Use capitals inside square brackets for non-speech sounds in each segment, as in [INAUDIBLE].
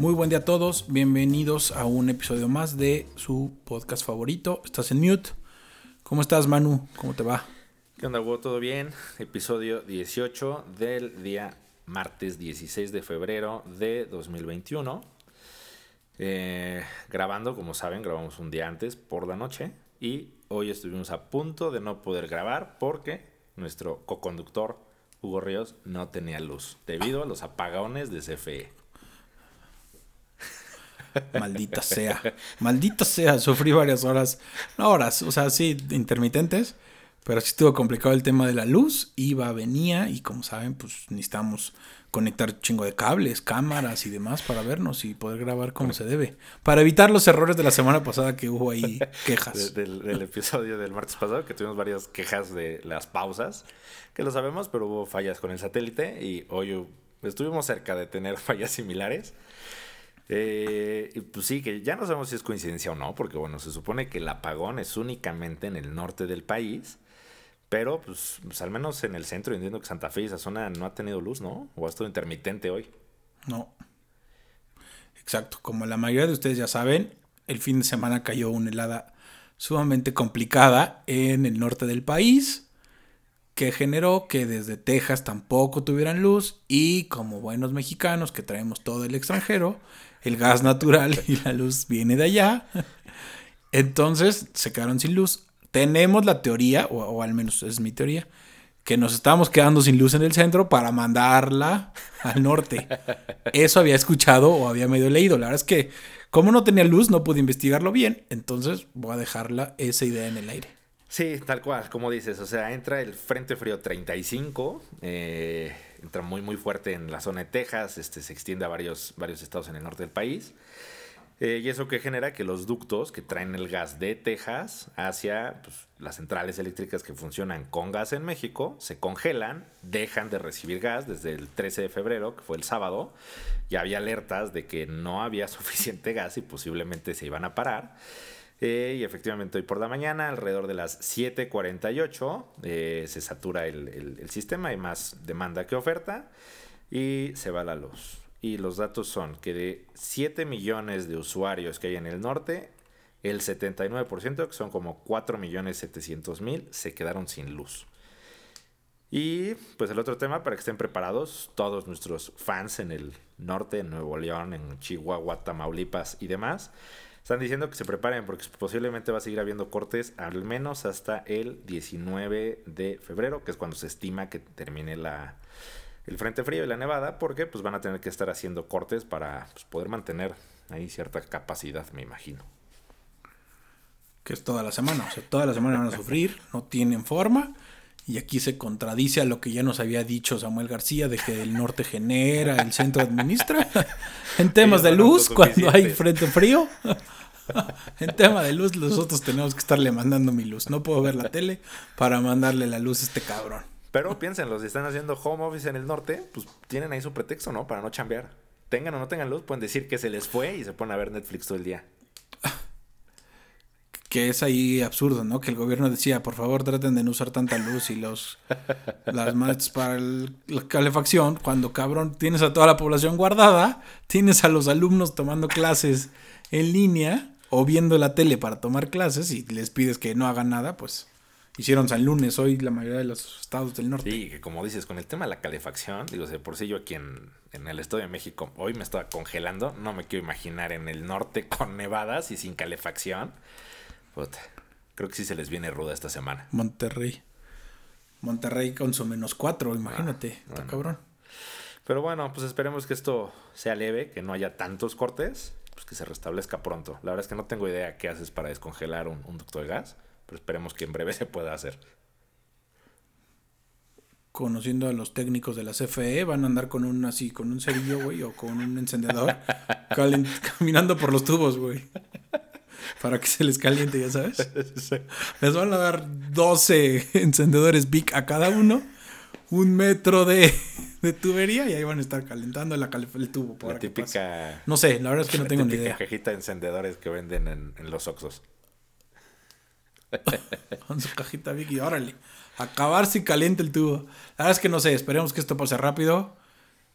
Muy buen día a todos, bienvenidos a un episodio más de su podcast favorito. Estás en mute. ¿Cómo estás, Manu? ¿Cómo te va? ¿Qué onda, Hugo? ¿Todo bien? [LAUGHS] Episodio 18 del día martes 16 de febrero de 2021. Eh, grabando, como saben, grabamos un día antes por la noche y hoy estuvimos a punto de no poder grabar porque nuestro co-conductor Hugo Ríos no tenía luz debido a los apagones de CFE. Maldita sea. Maldita sea. Sufrí varias horas. No horas, o sea, sí, intermitentes. Pero sí estuvo complicado el tema de la luz. Iba, venía. Y como saben, pues necesitamos conectar chingo de cables, cámaras y demás para vernos y poder grabar como se debe. Para evitar los errores de la semana pasada que hubo ahí [LAUGHS] quejas. del, episodio del martes pasado, que tuvimos varias quejas de las pausas. Que lo sabemos, pero hubo fallas con el satélite. Y hoy estuvimos cerca de tener [LAUGHS] fallas similares. Eh, pues sí, que ya no sabemos si es coincidencia o no, porque bueno, se supone que el apagón es únicamente en el norte del país, pero pues, pues al menos en el centro, entiendo que Santa Fe y esa zona no ha tenido luz, ¿no? O ha estado intermitente hoy. No. Exacto, como la mayoría de ustedes ya saben, el fin de semana cayó una helada sumamente complicada en el norte del país que generó que desde Texas tampoco tuvieran luz y como buenos mexicanos que traemos todo el extranjero, el gas natural y la luz viene de allá. Entonces se quedaron sin luz. Tenemos la teoría, o, al menos es mi teoría, que nos estamos quedando sin luz en el centro para mandarla al norte. Eso había escuchado o había medio leído. La verdad es que como no tenía luz no pude investigarlo bien, entonces voy a dejarla esa idea en el aire. Sí, tal cual, como dices, o sea, entra el Frente Frío 35, eh, entra muy muy fuerte en la zona de Texas, este, se extiende a varios, varios estados en el norte del país. Eh, y eso que genera que los ductos que traen el gas de Texas hacia pues, las centrales eléctricas que funcionan con gas en México se congelan, dejan de recibir gas desde el 13 de febrero, que fue el sábado. Ya había alertas de que no había [LAUGHS] suficiente gas y posiblemente se iban a parar. Y efectivamente hoy por la mañana, alrededor de las 7.48, eh, se satura el, sistema, hay más demanda que oferta y se va la luz. Y los datos son que de 7 millones de usuarios que hay en el norte, el 79%, que son como 4 millones 700 mil, se quedaron sin luz. Y pues el otro tema, para que estén preparados, todos nuestros fans en el norte, en Nuevo León, en Chihuahua, Tamaulipas y demás, están diciendo que se preparen porque posiblemente va a seguir habiendo cortes al menos hasta el 19 de febrero, que es cuando se estima que termine la, el frente frío y la nevada, porque pues van a tener que estar haciendo cortes para pues, poder mantener ahí cierta capacidad, me imagino. Que es toda la semana, o sea, toda la semana van a sufrir, no tienen forma. Y aquí se contradice a lo que ya nos había dicho Samuel García de que el norte genera, el centro administra. [LAUGHS] en temas de luz, cuando hay frente frío. [LAUGHS] en tema de luz, nosotros tenemos que estarle mandando mi luz. No puedo ver la tele para mandarle la luz a este cabrón. Pero piénsenlo, si están haciendo home office en el norte, pues tienen ahí su pretexto, ¿no? Para no chambear. Tengan o no tengan luz, pueden decir que se les fue y se ponen a ver Netflix todo el día que es ahí absurdo, ¿no? Que el gobierno decía, por favor, traten de no usar tanta luz y los [LAUGHS] las mates para la calefacción, cuando cabrón tienes a toda la población guardada, tienes a los alumnos tomando clases en línea o viendo la tele para tomar clases y les pides que no hagan nada, pues hicieron San Lunes hoy la mayoría de los estados del norte. Sí, que como dices, con el tema de la calefacción, digo, de por sí yo aquí en, en el Estado de México hoy me estaba congelando, no me quiero imaginar en el norte con nevadas y sin calefacción creo que sí se les viene ruda esta semana. Monterrey. Monterrey con su menos cuatro, imagínate. Ah, cabrón. Pero bueno, pues esperemos que esto sea leve, que no haya tantos cortes, pues que se restablezca pronto. La verdad es que no tengo idea qué haces para descongelar un, ducto de gas, pero esperemos que en breve se pueda hacer. Conociendo a los técnicos de la CFE, van a andar con un así, con un cerillo, güey, o con un encendedor, [LAUGHS] caminando por los tubos, güey para que se les caliente, ya sabes. [LAUGHS] Les van a dar 12 encendedores Big a cada uno, un metro de, tubería y ahí van a estar calentando la el tubo. la típica. No sé, la verdad es que no tengo ni idea. cajita de encendedores que venden en, los Oxos. [LAUGHS] Con su cajita Big y órale. Acabar si caliente el tubo. La verdad es que no sé, esperemos que esto pase rápido.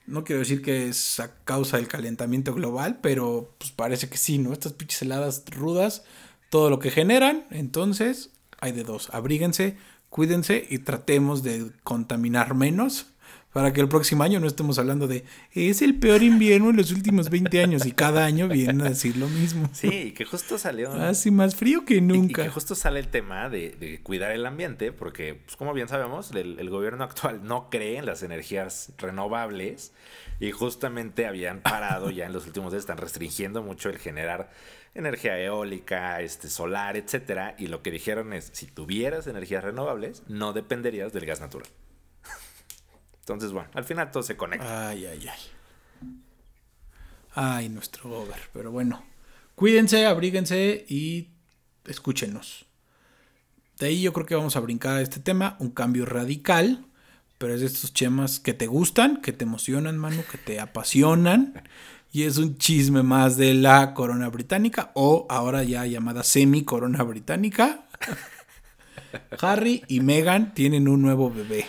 No quiero decir que es a causa del calentamiento global, pero pues parece que sí, ¿no? Estas pinches heladas rudas, todo lo que generan, entonces hay de dos. Abríguense, cuídense y tratemos de contaminar menos para que el próximo año no estemos hablando de es el peor invierno en los últimos 20 años y cada año vienen a decir lo mismo. Sí, que justo salió. Así más frío que nunca. Y, que justo sale el tema de, cuidar el ambiente, porque, pues, como bien sabemos, el, gobierno actual no cree en las energías renovables y justamente habían parado ya en los últimos días, están restringiendo mucho el generar energía eólica, este, solar, etcétera, y lo que dijeron es, si tuvieras energías renovables, no dependerías del gas natural. Entonces, bueno, al final todo se conecta. Ay, ay, ay. Ay, nuestro over. Pero bueno, cuídense, abríguense y escúchenos. De ahí yo creo que vamos a brincar a este tema, un cambio radical, pero es de estos chemas que te gustan, que te emocionan, mano, que te apasionan. Y es un chisme más de la corona británica, o ahora ya llamada semi-corona británica. [LAUGHS] Harry y Meghan tienen un nuevo bebé.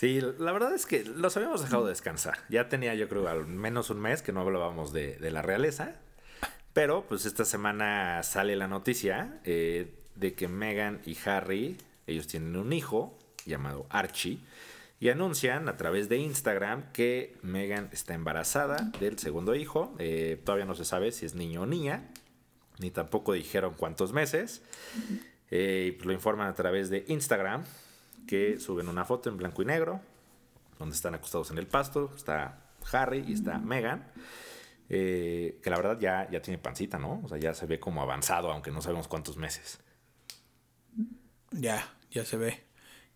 Sí, la verdad es que los habíamos dejado descansar. Ya tenía yo creo al menos un mes que no hablábamos de, la realeza. Pero pues esta semana sale la noticia eh, de que Meghan y Harry, ellos tienen un hijo llamado Archie. Y anuncian a través de Instagram que Meghan está embarazada del segundo hijo. Eh, todavía no se sabe si es niño o niña. Ni tampoco dijeron cuántos meses. Eh, pues lo informan a través de Instagram que suben una foto en blanco y negro, donde están acostados en el pasto, está Harry y está Megan. Eh, que la verdad ya, ya tiene pancita, ¿no? O sea, ya se ve como avanzado, aunque no sabemos cuántos meses. Ya, ya se ve.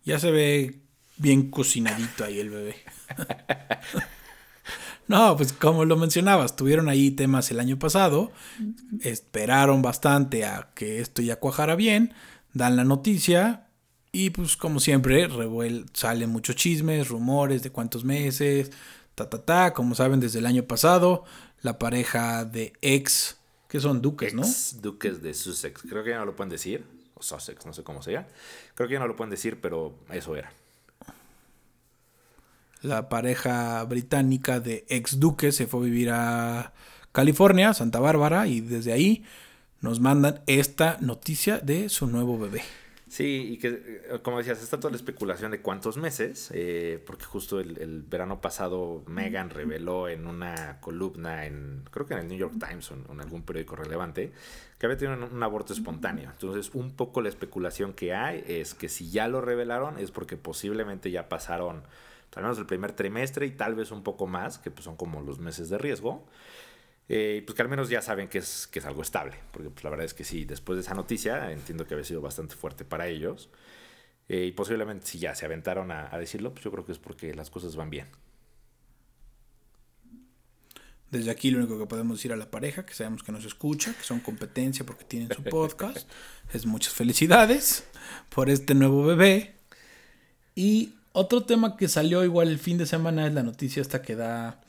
Ya se ve bien cocinadito ahí el bebé. [LAUGHS] no, pues como lo mencionabas, tuvieron ahí temas el año pasado, esperaron bastante a que esto ya cuajara bien, dan la noticia, y pues como siempre, revuel salen muchos chismes, rumores de cuántos meses, ta ta ta, como saben desde el año pasado, la pareja de ex, que son duques, ¿no? duques de Sussex, creo que ya no lo pueden decir, o Sussex, no sé cómo sea. Creo que ya no lo pueden decir, pero eso era. La pareja británica de ex duques se fue a vivir a California, Santa Bárbara, y desde ahí nos mandan esta noticia de su nuevo bebé. Sí, y que, eh, como decías, está toda la especulación de cuántos meses, eh, porque justo el, verano pasado Megan reveló en una columna, en creo que en el New York Times o en, algún periódico relevante, que había tenido un, aborto espontáneo. Entonces, un poco la especulación que hay es que si ya lo revelaron es porque posiblemente ya pasaron al menos el primer trimestre y tal vez un poco más, que pues son como los meses de riesgo. Eh, pues que al menos ya saben que es, que es algo estable, porque pues la verdad es que sí, después de esa noticia entiendo que había sido bastante fuerte para ellos. Eh, y posiblemente si ya se aventaron a, decirlo, pues yo creo que es porque las cosas van bien. Desde aquí lo único que podemos decir a la pareja, que sabemos que nos escucha, que son competencia porque tienen su [LAUGHS] podcast, es muchas felicidades por este nuevo bebé. Y otro tema que salió igual el fin de semana es la noticia esta que da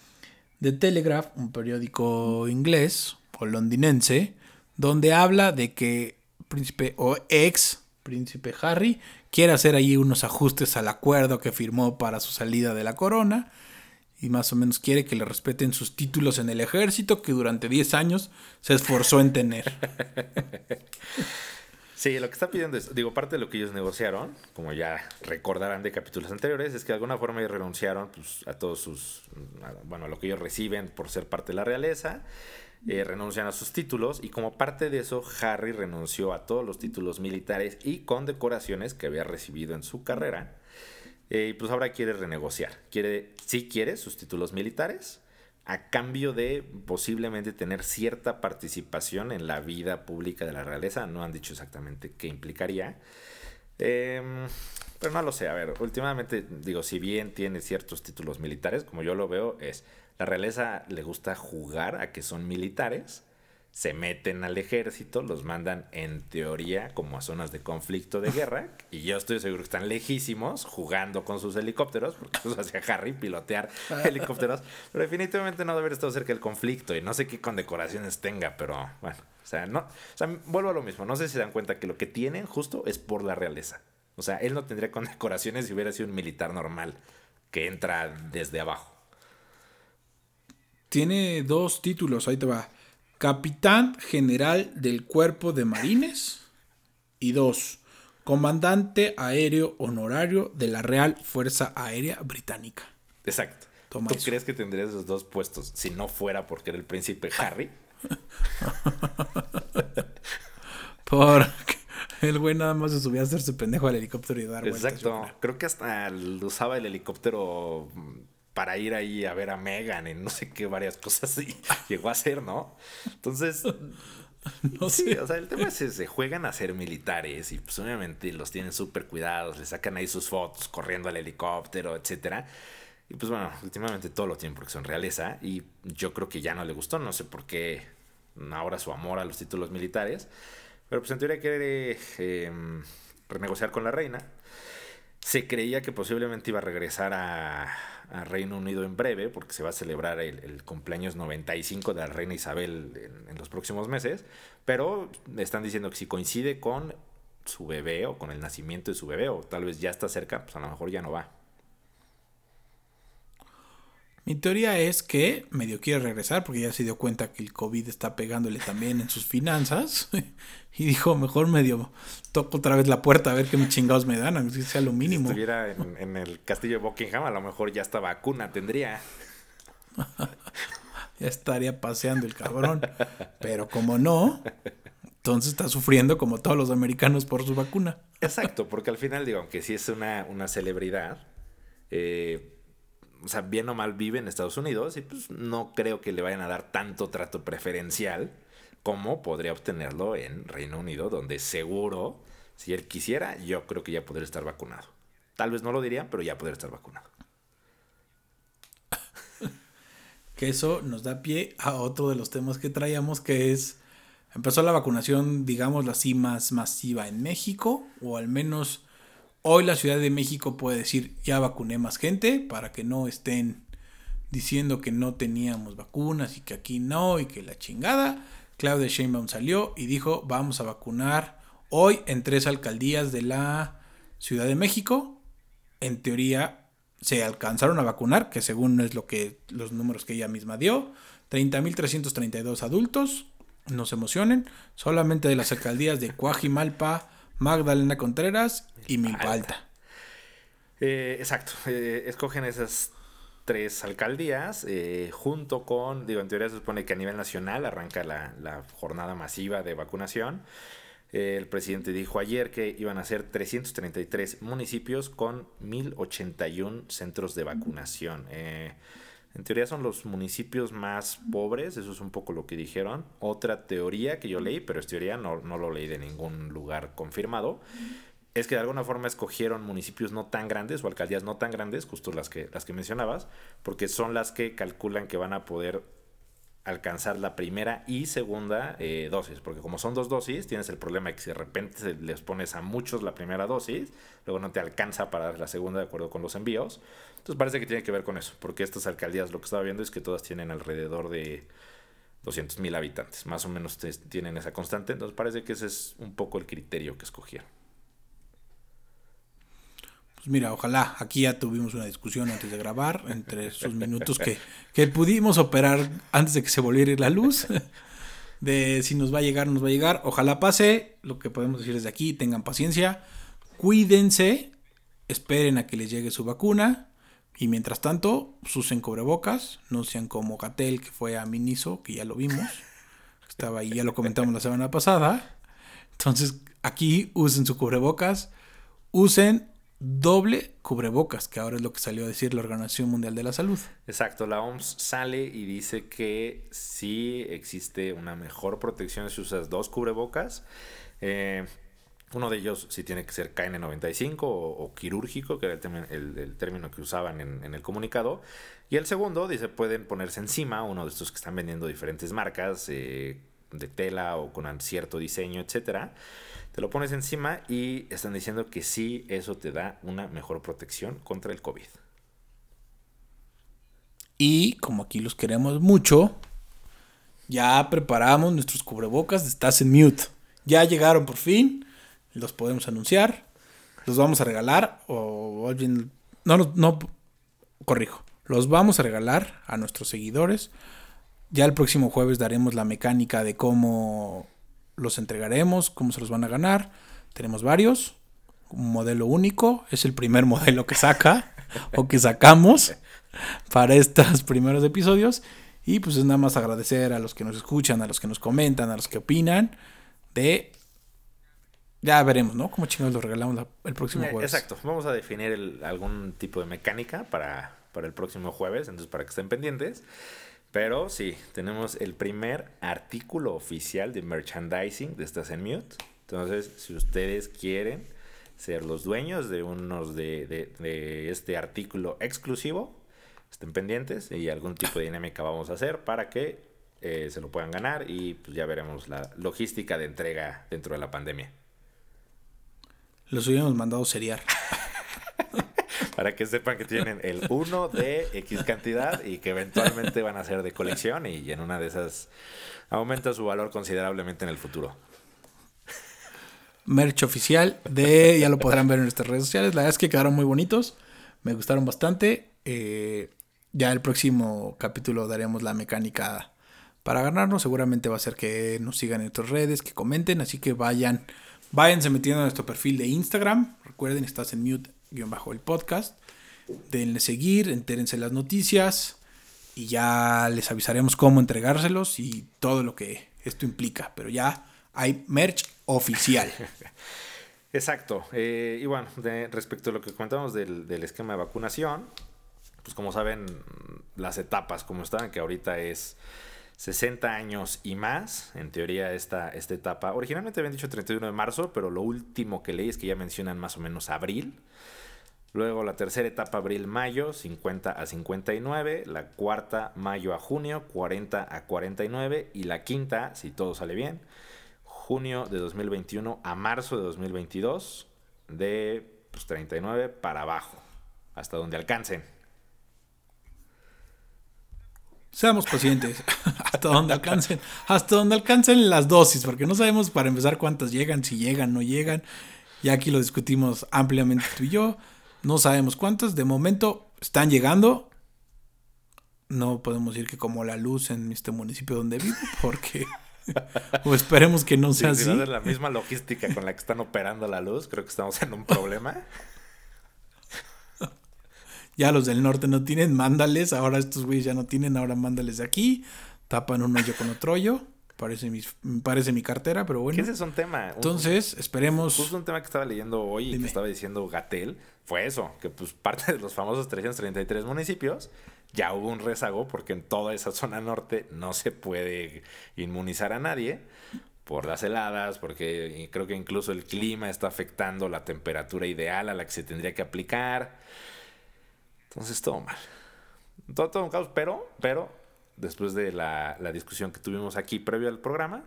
The Telegraph, un periódico inglés o londinense, donde habla de que príncipe o ex príncipe Harry quiere hacer ahí unos ajustes al acuerdo que firmó para su salida de la corona y más o menos quiere que le respeten sus títulos en el ejército que durante 10 años se esforzó en tener. [LAUGHS] Sí, lo que está pidiendo es, digo, parte de lo que ellos negociaron, como ya recordarán de capítulos anteriores, es que de alguna forma ellos renunciaron pues, a todos sus, bueno, a lo que ellos reciben por ser parte de la realeza, eh, renuncian a sus títulos y como parte de eso Harry renunció a todos los títulos militares y condecoraciones que había recibido en su carrera. Eh, y pues ahora quiere renegociar, quiere, sí quiere sus títulos militares, a cambio de posiblemente tener cierta participación en la vida pública de la realeza. No han dicho exactamente qué implicaría. Em, pero no lo sé, a ver, últimamente digo, si bien tiene ciertos títulos militares, como yo lo veo, es la realeza le gusta jugar a que son militares se meten al ejército, los mandan en teoría como a zonas de conflicto de guerra, [LAUGHS] y yo estoy seguro que están lejísimos jugando con sus helicópteros, porque eso hacía Harry pilotear helicópteros, pero definitivamente no debe haber estado cerca del conflicto, y no sé qué condecoraciones tenga, pero bueno, o sea, no, o sea, vuelvo a lo mismo, no sé si se dan cuenta que lo que tienen justo es por la realeza, o sea, él no tendría condecoraciones si hubiera sido un militar normal, que entra desde abajo. Tiene dos títulos, ahí te va. Capitán General del Cuerpo de Marines. Y dos, Comandante Aéreo Honorario de la Real Fuerza Aérea Británica. Exacto. ¿Tú crees que tendría esos dos puestos si no fuera porque era el príncipe Harry? [LAUGHS] porque el güey nada más se subía a hacerse pendejo al helicóptero y dar Exacto. Creo que hasta usaba el helicóptero para ir ahí a ver a Megan en no sé qué varias cosas y [LAUGHS] llegó a ser, ¿no? Entonces, [LAUGHS] no sé. o sea, el tema es que se juegan a ser militares y pues obviamente los tienen súper cuidados, le sacan ahí sus fotos corriendo al helicóptero, etcétera. Y pues bueno, últimamente todo lo tienen porque son realeza y yo creo que ya no le gustó, no sé por qué ahora su amor a los títulos militares, pero pues en teoría quiere eh, renegociar con la reina. Se creía que posiblemente iba a regresar a, a Reino Unido en breve, porque se va a celebrar el, cumpleaños 95 de la reina Isabel en, los próximos meses, pero están diciendo que si coincide con su bebé o con el nacimiento de su bebé, o tal vez ya está cerca, pues a lo mejor ya no va. Mi teoría es que medio quiere regresar porque ya se dio cuenta que el COVID está pegándole también en sus finanzas. [LAUGHS] y dijo, mejor medio toco otra vez la puerta a ver qué me chingados me dan, aunque sea lo mínimo. Si estuviera en, el castillo de Buckingham, a lo mejor ya esta vacuna tendría. [LAUGHS] ya estaría paseando el cabrón. Pero como no, entonces está sufriendo como todos los americanos por su vacuna. Exacto, porque al final digo, aunque sí es una, una celebridad, eh, o sea, bien o mal vive en Estados Unidos y pues no creo que le vayan a dar tanto trato preferencial como podría obtenerlo en Reino Unido, donde seguro, si él quisiera, yo creo que ya podría estar vacunado. Tal vez no lo diría, pero ya podría estar vacunado. [LAUGHS] que eso nos da pie a otro de los temas que traíamos, que es, empezó la vacunación, digamos así, más masiva en México, o al menos Hoy la Ciudad de México puede decir, ya vacuné más gente para que no estén diciendo que no teníamos vacunas y que aquí no y que la chingada. Claudia Sheinbaum salió y dijo, vamos a vacunar hoy en tres alcaldías de la Ciudad de México. En teoría se alcanzaron a vacunar, que según es lo que los números que ella misma dio, 30.332 adultos, no se emocionen, solamente de las alcaldías de Cuajimalpa, Magdalena Contreras y Milpalta. Eh, exacto, eh, escogen esas tres alcaldías eh, junto con, digo, en teoría se supone que a nivel nacional arranca la, jornada masiva de vacunación. el presidente dijo ayer que iban a ser 333 municipios con 1081 centros de vacunación. En teoría son los municipios más pobres, eso es un poco lo que dijeron. Otra teoría que yo leí, pero es teoría, no, no lo leí de ningún lugar confirmado, es que de alguna forma escogieron municipios no tan grandes o alcaldías no tan grandes, justo las que, las que mencionabas, porque son las que calculan que van a poder alcanzar la primera y segunda eh, dosis, porque como son dos dosis, tienes el problema de que si de repente les pones a muchos la primera dosis, luego no te alcanza para dar la segunda de acuerdo con los envíos. Entonces parece que tiene que ver con eso, porque estas alcaldías lo que estaba viendo es que todas tienen alrededor de 200 mil habitantes, más o menos tienen esa constante, entonces parece que ese es un poco el criterio que escogieron. Mira, ojalá, aquí ya tuvimos una discusión antes de grabar, entre esos minutos que, que pudimos operar antes de que se volviera la luz, de si nos va a llegar, nos va a llegar, ojalá pase, lo que podemos decir desde aquí, tengan paciencia, cuídense, esperen a que les llegue su vacuna, y mientras tanto, usen cubrebocas, no sean como Gatel que fue a Miniso, que ya lo vimos. Estaba ahí, ya lo comentamos la semana pasada. Entonces, aquí usen su cubrebocas, usen doble cubrebocas, que ahora es lo que salió a decir la Organización Mundial de la Salud. Exacto, la OMS sale y dice que sí existe una mejor protección si usas dos cubrebocas. Eh, uno de ellos sí tiene que ser KN95 o, quirúrgico, que era el, término que usaban en, el comunicado. Y el segundo dice, pueden ponerse encima, uno de estos que están vendiendo diferentes marcas eh, de tela o con cierto diseño, etcétera. Te lo pones encima y están diciendo que sí, eso te da una mejor protección contra el COVID. Y como aquí los queremos mucho, ya preparamos nuestros cubrebocas Estás en Mute. Ya llegaron por fin los podemos anunciar, los vamos a regalar o alguien... No, no, corrijo, Los vamos a regalar a nuestros seguidores. Ya el próximo jueves daremos la mecánica de cómo los entregaremos, cómo se los van a ganar. Tenemos varios. Un modelo único. Es el primer [LAUGHS] modelo que saca o que sacamos para estos primeros episodios. Y pues es nada más agradecer a los que nos escuchan, a los que nos comentan, a los que opinan de... Ya veremos, ¿no? Cómo chingados lo regalamos el próximo Eh, jueves. Exacto, vamos a definir el- algún tipo de mecánica para, para el próximo jueves, entonces para que estén pendientes. Pero sí, tenemos el primer artículo oficial de merchandising de Estás en Mute. Entonces, si ustedes quieren ser los dueños de unos de, de- de este artículo exclusivo, estén pendientes y algún tipo de dinámica vamos a hacer para que eh, se lo puedan ganar y pues ya veremos la logística de entrega dentro de la pandemia. Los hubiéramos mandado seriar. [LAUGHS] Para que sepan que tienen el 1 de X cantidad y que eventualmente van a ser de colección y en una de esas aumenta su valor considerablemente en el futuro. merch oficial de, ya lo podrán ver en nuestras redes sociales. La verdad es que quedaron muy bonitos, me gustaron bastante. Eh, ya el próximo capítulo daremos la mecánica para ganarnos. Seguramente va a ser que nos sigan en nuestras redes, que comenten, así que vayan, váyanse metiendo a nuestro perfil de Instagram. Recuerden, estás en mute guion bajo el podcast. Denle seguir, entérense las noticias y ya les avisaremos cómo entregárselos y todo lo que esto implica. Pero ya hay merch oficial. [LAUGHS] Exacto. Eh, y bueno, respecto a lo que comentamos del, del esquema de vacunación, pues como saben, las etapas como están, que ahorita es 60 años y más, en teoría esta, esta etapa, originalmente habían dicho 31 de marzo, pero lo último que leí es que ya mencionan más o menos abril. Luego la tercera etapa, abril-mayo, 50 a 59. La cuarta, mayo a junio, 40 a 49. Y la quinta, si todo sale bien, junio de 2021 a marzo de 2022, de pues, 39 para abajo, hasta donde alcancen. Seamos pacientes [LAUGHS] hasta donde alcancen, hasta donde alcancen las dosis, porque no sabemos para empezar cuántas llegan, si llegan, no llegan. Ya aquí lo discutimos ampliamente tú y yo. No sabemos cuántas. De momento están llegando. No podemos decir que como la luz en este municipio donde vivo, [LAUGHS] porque o esperemos que no Si, sea si así. va a ser la misma logística con la que están operando la luz, creo que estamos en un problema. [LAUGHS] Ya los del norte no tienen, mándales. Ahora estos güeyes ya no tienen, ahora mándales de aquí. Tapan un hoyo con otro hoyo. Parece mi, parece mi cartera, pero Que bueno. ese es un tema. Un- Entonces, esperemos. Justo un tema que estaba leyendo hoy y que estaba diciendo Gatel fue eso, que pues parte de los famosos 333 municipios ya hubo un rezago porque en toda esa zona norte no se puede inmunizar a nadie por las heladas, porque creo que incluso el clima está afectando la temperatura ideal a la que se tendría que aplicar. Entonces todo mal. Todo, todo un caos, pero, pero después de la, la discusión que tuvimos aquí previo al programa,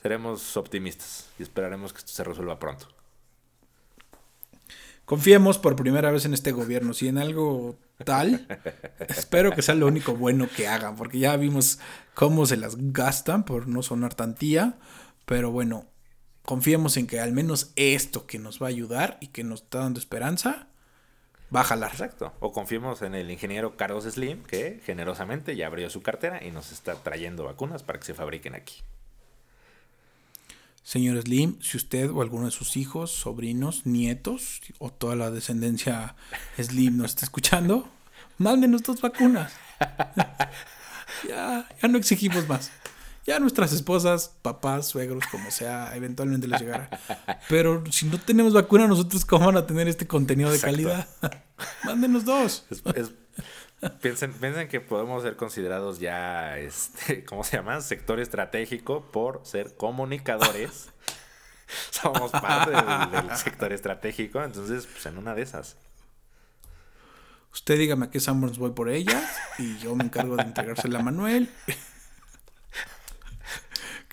seremos optimistas y esperaremos que esto se resuelva pronto. Confiemos por primera vez en este gobierno. Si en algo tal, espero que sea lo único bueno que hagan, porque ya vimos cómo se las gastan por no sonar tantía. Pero bueno, confiemos en que al menos esto que nos va a ayudar y que nos está dando esperanza, va a jalar. Exacto. O confiemos en el ingeniero Carlos Slim, que generosamente ya abrió su cartera y nos está trayendo vacunas para que se fabriquen aquí. Señor Slim, si usted o alguno de sus hijos, sobrinos, nietos o toda la descendencia Slim nos está escuchando, mándenos dos vacunas. [LAUGHS] ya, ya no exigimos más. Ya nuestras esposas, papás, suegros, como sea, eventualmente les llegará. Pero si no tenemos vacuna, nosotros cómo van a tener este contenido de Exacto. calidad. [LAUGHS] Mándenos dos. Es- es- piensen, piensen que podemos ser considerados ya, este, [LAUGHS] ¿cómo se llama? Sector estratégico por ser comunicadores. [LAUGHS] Somos parte del, del sector estratégico, entonces, pues en una de esas. Usted dígame a qué Sanborns voy por ella y yo me encargo de entregársela a Manuel.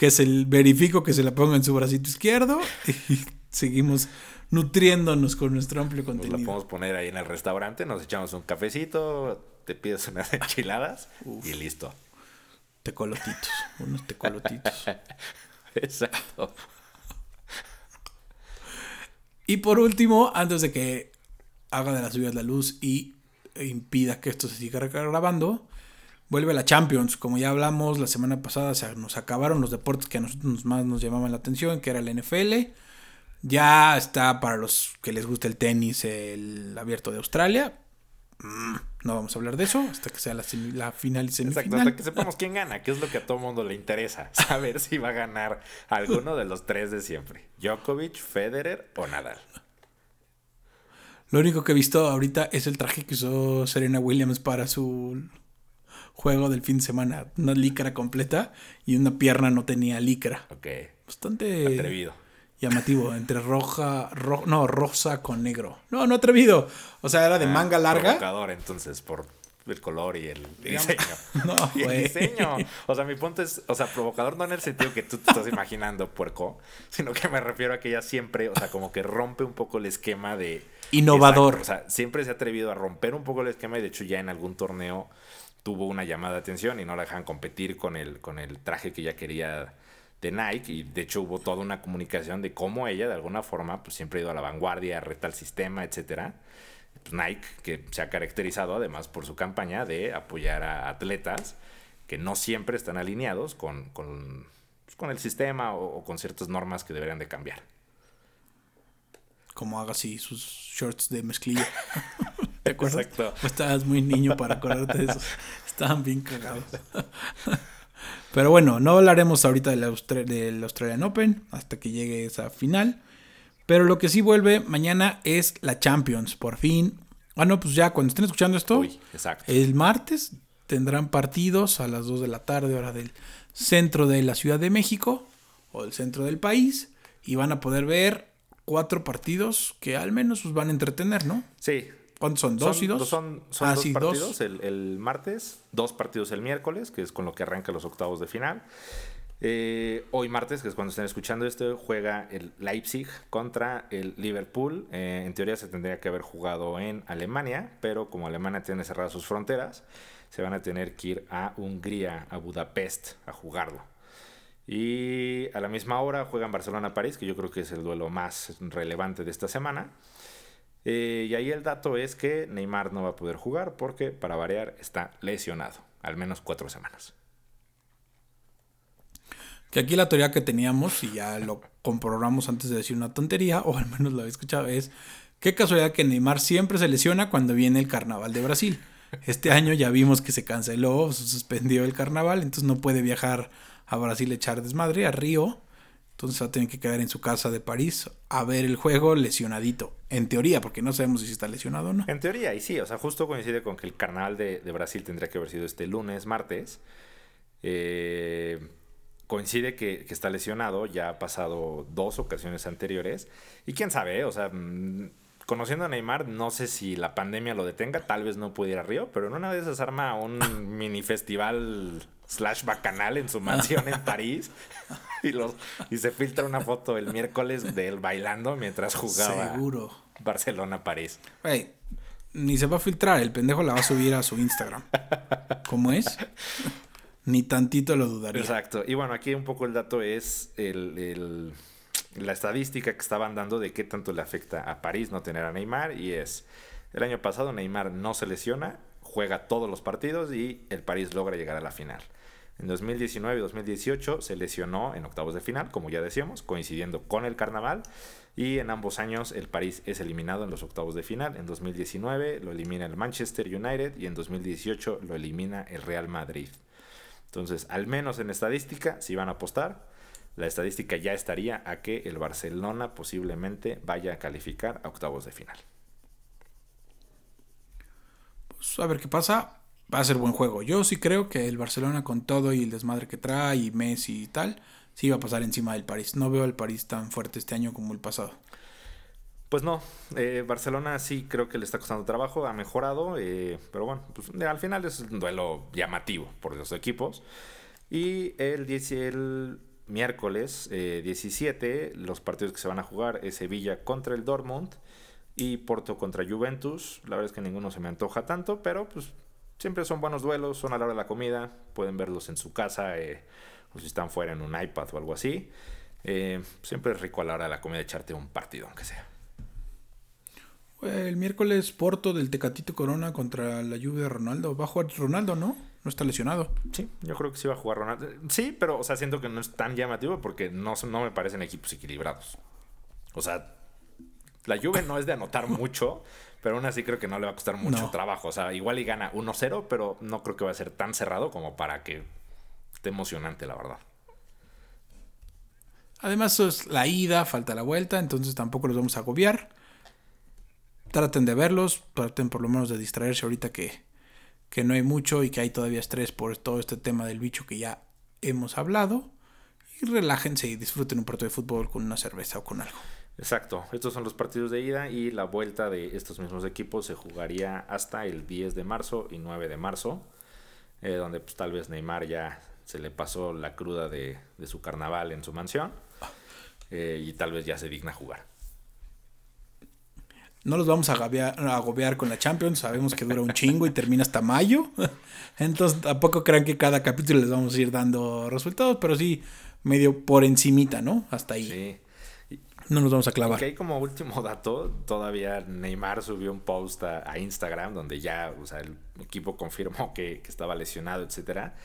Que se verifico que se la ponga en su bracito izquierdo y [LAUGHS] seguimos nutriéndonos con nuestro amplio Nos la contenido. podemos poner ahí en el restaurante, nos echamos un cafecito, te pides unas [LAUGHS] enchiladas y listo. Tecolotitos, unos tecolotitos. [LAUGHS] Exacto. Y por último, antes de que haga de las suyas la luz y impida que esto se siga grabando, vuelve la Champions. Como ya hablamos la semana pasada, se nos acabaron los deportes que a nosotros más nos llamaban la atención, que era el NFL. Ya está para los que les gusta el tenis el abierto de Australia. Mm, no vamos a hablar de eso hasta que sea la, final y semifinal. Exacto, hasta que sepamos quién gana, que es lo que a todo mundo le interesa. [LAUGHS] Saber si va a ganar alguno de los tres de siempre. Djokovic, Federer o Nadal. Lo único que he visto ahorita es el traje que usó Serena Williams para su juego del fin de semana. Una licra completa y una pierna no tenía licra. Ok. Bastante atrevido. Llamativo, entre roja, no, rosa con negro. No, no atrevido. O sea, era de ah, manga larga. Provocador, entonces, por el color y el diseño. [LAUGHS] No, [LAUGHS] y el diseño. O sea, mi punto es, o sea, provocador no en el sentido que tú te estás imaginando puerco, sino que me refiero a que ella siempre, o sea, como que rompe un poco el esquema de... Innovador. o sea, siempre se ha atrevido a romper un poco el esquema y de hecho ya en algún torneo tuvo una llamada de atención y no la dejan competir con el, con el traje que ella quería de Nike y de hecho hubo toda una comunicación de cómo ella de alguna forma pues siempre ha ido a la vanguardia, reta al sistema, etcétera. Pues Nike que se ha caracterizado además por su campaña de apoyar a atletas que no siempre están alineados con, con, pues, con el sistema o, con ciertas normas que deberían de cambiar. Como haga así sus shorts de mezclilla. [LAUGHS] ¿Te acuerdas? Exacto. estabas muy niño para acordarte de eso. [LAUGHS] Estaban bien cagados. Pero bueno, no hablaremos ahorita del, Australian Open hasta que llegue esa final. Pero lo que sí vuelve mañana es la Champions, por fin. Ah, no, pues ya cuando estén escuchando esto, el martes tendrán partidos a las 2 de la tarde, hora del centro de la Ciudad de México o del centro del país. Y van a poder ver cuatro partidos que al menos os van a entretener, ¿no? Sí, ¿Cuántos son? ¿Dos y dos? Son, son ah, dos partidos El, martes, dos partidos el miércoles, que es con lo que arranca los octavos de final. Eh, hoy martes, que es cuando estén escuchando esto, juega el Leipzig contra el Liverpool. Eh, en teoría se tendría que haber jugado en Alemania, pero como Alemania tiene cerradas sus fronteras, se van a tener que ir a Hungría, a Budapest, a jugarlo. Y a la misma hora juegan Barcelona-París, que yo creo que es el duelo más relevante de esta semana. Eh, y ahí el dato es que Neymar no va a poder jugar porque, para variar, está lesionado, al menos cuatro semanas. Que aquí la teoría que teníamos, y ya lo comprobamos antes de decir una tontería, o al menos lo había escuchado, es qué casualidad que Neymar siempre se lesiona cuando viene el carnaval de Brasil. Este año ya vimos que se canceló, se suspendió el carnaval, entonces no puede viajar a Brasil echar desmadre, a Río. Entonces va a tener que quedar en su casa de París a ver el juego lesionadito. En teoría, porque no sabemos si está lesionado o no. En teoría, y sí, o sea, justo coincide con que el carnaval de, Brasil tendría que haber sido este lunes, martes. Eh, coincide que, está lesionado, ya ha pasado dos ocasiones anteriores. Y quién sabe, eh, o sea, mm, conociendo a Neymar, no sé si la pandemia lo detenga, tal vez no pudiera Río, pero en una de esas arma un [LAUGHS] mini festival slash bacanal en su mansión en París [LAUGHS] y, los, y se filtra una foto el miércoles de él bailando mientras jugaba Seguro. Barcelona-París. ni se va a filtrar, el pendejo la va a subir a su Instagram. ¿Cómo es? Ni tantito lo dudaría. Exacto. Y bueno, aquí un poco el dato es el, la estadística que estaban dando de qué tanto le afecta a París no tener a Neymar. Y es, el año pasado Neymar no se lesiona, juega todos los partidos y el París logra llegar a la final. En 2019 y 2018 se lesionó en octavos de final, como ya decíamos, coincidiendo con el carnaval. Y en ambos años el París es eliminado en los octavos de final. En 2019 lo elimina el Manchester United y en 2018 lo elimina el Real Madrid. Entonces, al menos en estadística, si van a apostar, la estadística ya estaría a que el Barcelona posiblemente vaya a calificar a octavos de final. Pues a ver qué pasa va a ser buen juego. Yo sí creo que el Barcelona con todo y el desmadre que trae y Messi y tal, sí va a pasar encima del París. No veo al París tan fuerte este año como el pasado. Pues no, eh, Barcelona sí creo que le está costando trabajo, ha mejorado, eh, pero bueno, pues, al final es un duelo llamativo por los equipos. Y el, el miércoles 17, eh, los partidos que se van a jugar es Sevilla contra el Dortmund y Porto contra Juventus. La verdad es que ninguno se me antoja tanto, pero pues Siempre son buenos duelos, son a la hora de la comida, pueden verlos en su casa eh, o si están fuera en un iPad o algo así. Eh, siempre es rico a la hora de la comida echarte un partido, aunque sea. El miércoles Porto del Tecatito Corona contra la Juve de Ronaldo. Va a jugar Ronaldo, ¿no? No está lesionado. Sí, yo creo que sí va a jugar Ronaldo. Sí, pero, o sea, siento que no es tan llamativo porque no, no me parecen equipos equilibrados. O sea, la Juve no es de anotar mucho, pero aún así creo que no le va a costar mucho trabajo. O sea, igual y gana 1-0, pero no creo que va a ser tan cerrado como para que esté emocionante, la verdad. Además, es la ida, falta la vuelta, entonces tampoco los vamos a agobiar. Traten de verlos, traten por lo menos de distraerse ahorita que, que no hay mucho y que hay todavía estrés por todo este tema del bicho que ya hemos hablado. Y relájense y disfruten un partido de fútbol con una cerveza o con algo. Exacto, estos son los partidos de ida y la vuelta de estos mismos equipos se jugaría hasta el 10 de marzo y 9 de marzo, eh, donde pues, tal vez Neymar ya se le pasó la cruda de, su carnaval en su mansión [LAUGHS] eh, y tal vez ya se digna jugar. No los vamos a agobiar, a agobiar, con la Champions, sabemos que dura un chingo y termina hasta mayo. [LAUGHS] Entonces tampoco crean que cada capítulo les vamos a ir dando resultados, pero sí medio por encimita, ¿no? Hasta ahí. Sí. No nos vamos a clavar. Ok, como último [LAUGHS] dato, todavía Neymar subió un post a, Instagram donde ya, o sea, el equipo confirmó que, estaba lesionado, etcétera.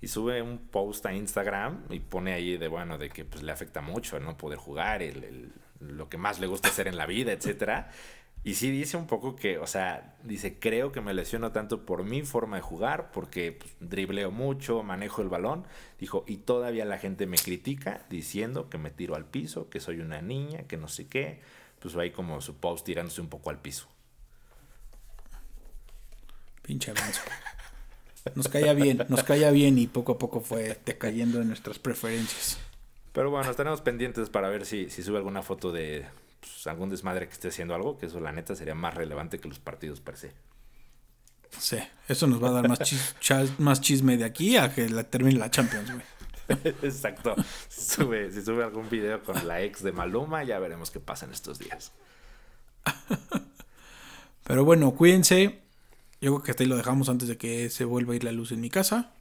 Y sube un post a Instagram y pone ahí de, bueno, de que pues le afecta mucho el no poder jugar, el, lo que más le gusta hacer en la vida, etcétera. Y sí dice un poco que, o sea, dice, creo que me lesiono tanto por mi forma de jugar, porque pues, dribleo mucho, manejo el balón. Dijo, y todavía la gente me critica diciendo que me tiro al piso, que soy una niña, que no sé qué. Pues ahí como su post tirándose un poco al piso. Pinche avanzo. Nos caía bien, nos caía bien y poco a poco fue decayendo en nuestras preferencias. Pero bueno, estaremos pendientes para ver si, si sube alguna foto de, pues, algún desmadre que esté haciendo algo, que eso la neta sería más relevante que los partidos per se. Sí, eso nos va a dar más, [LAUGHS] más chisme de aquí a que la termine la Champions, güey. [LAUGHS] Exacto. Si sube, si sube algún video con la ex de Maluma, ya veremos qué pasa en estos días. [LAUGHS] Pero bueno, cuídense. Yo creo que hasta ahí lo dejamos antes de que se vuelva a ir la luz en mi casa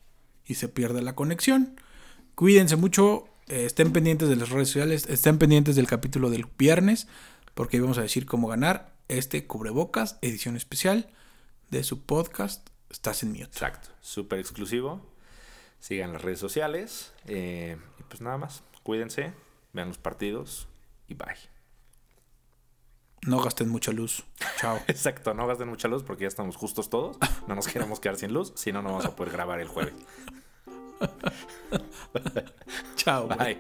y se pierda la conexión. Cuídense mucho. Eh, estén pendientes de las redes sociales, estén pendientes del capítulo del viernes, porque vamos a decir cómo ganar este cubrebocas, edición especial de su podcast. Estás en mute. Exacto, súper exclusivo. Sigan las redes sociales. Eh, y pues nada más, cuídense, vean los partidos y bye. No gasten mucha luz. Chao. [LAUGHS] Exacto, no gasten mucha luz porque ya estamos justos todos. No nos queremos quedar sin luz, si no, no vamos a poder grabar el jueves. [LAUGHS] Ciao. Bye.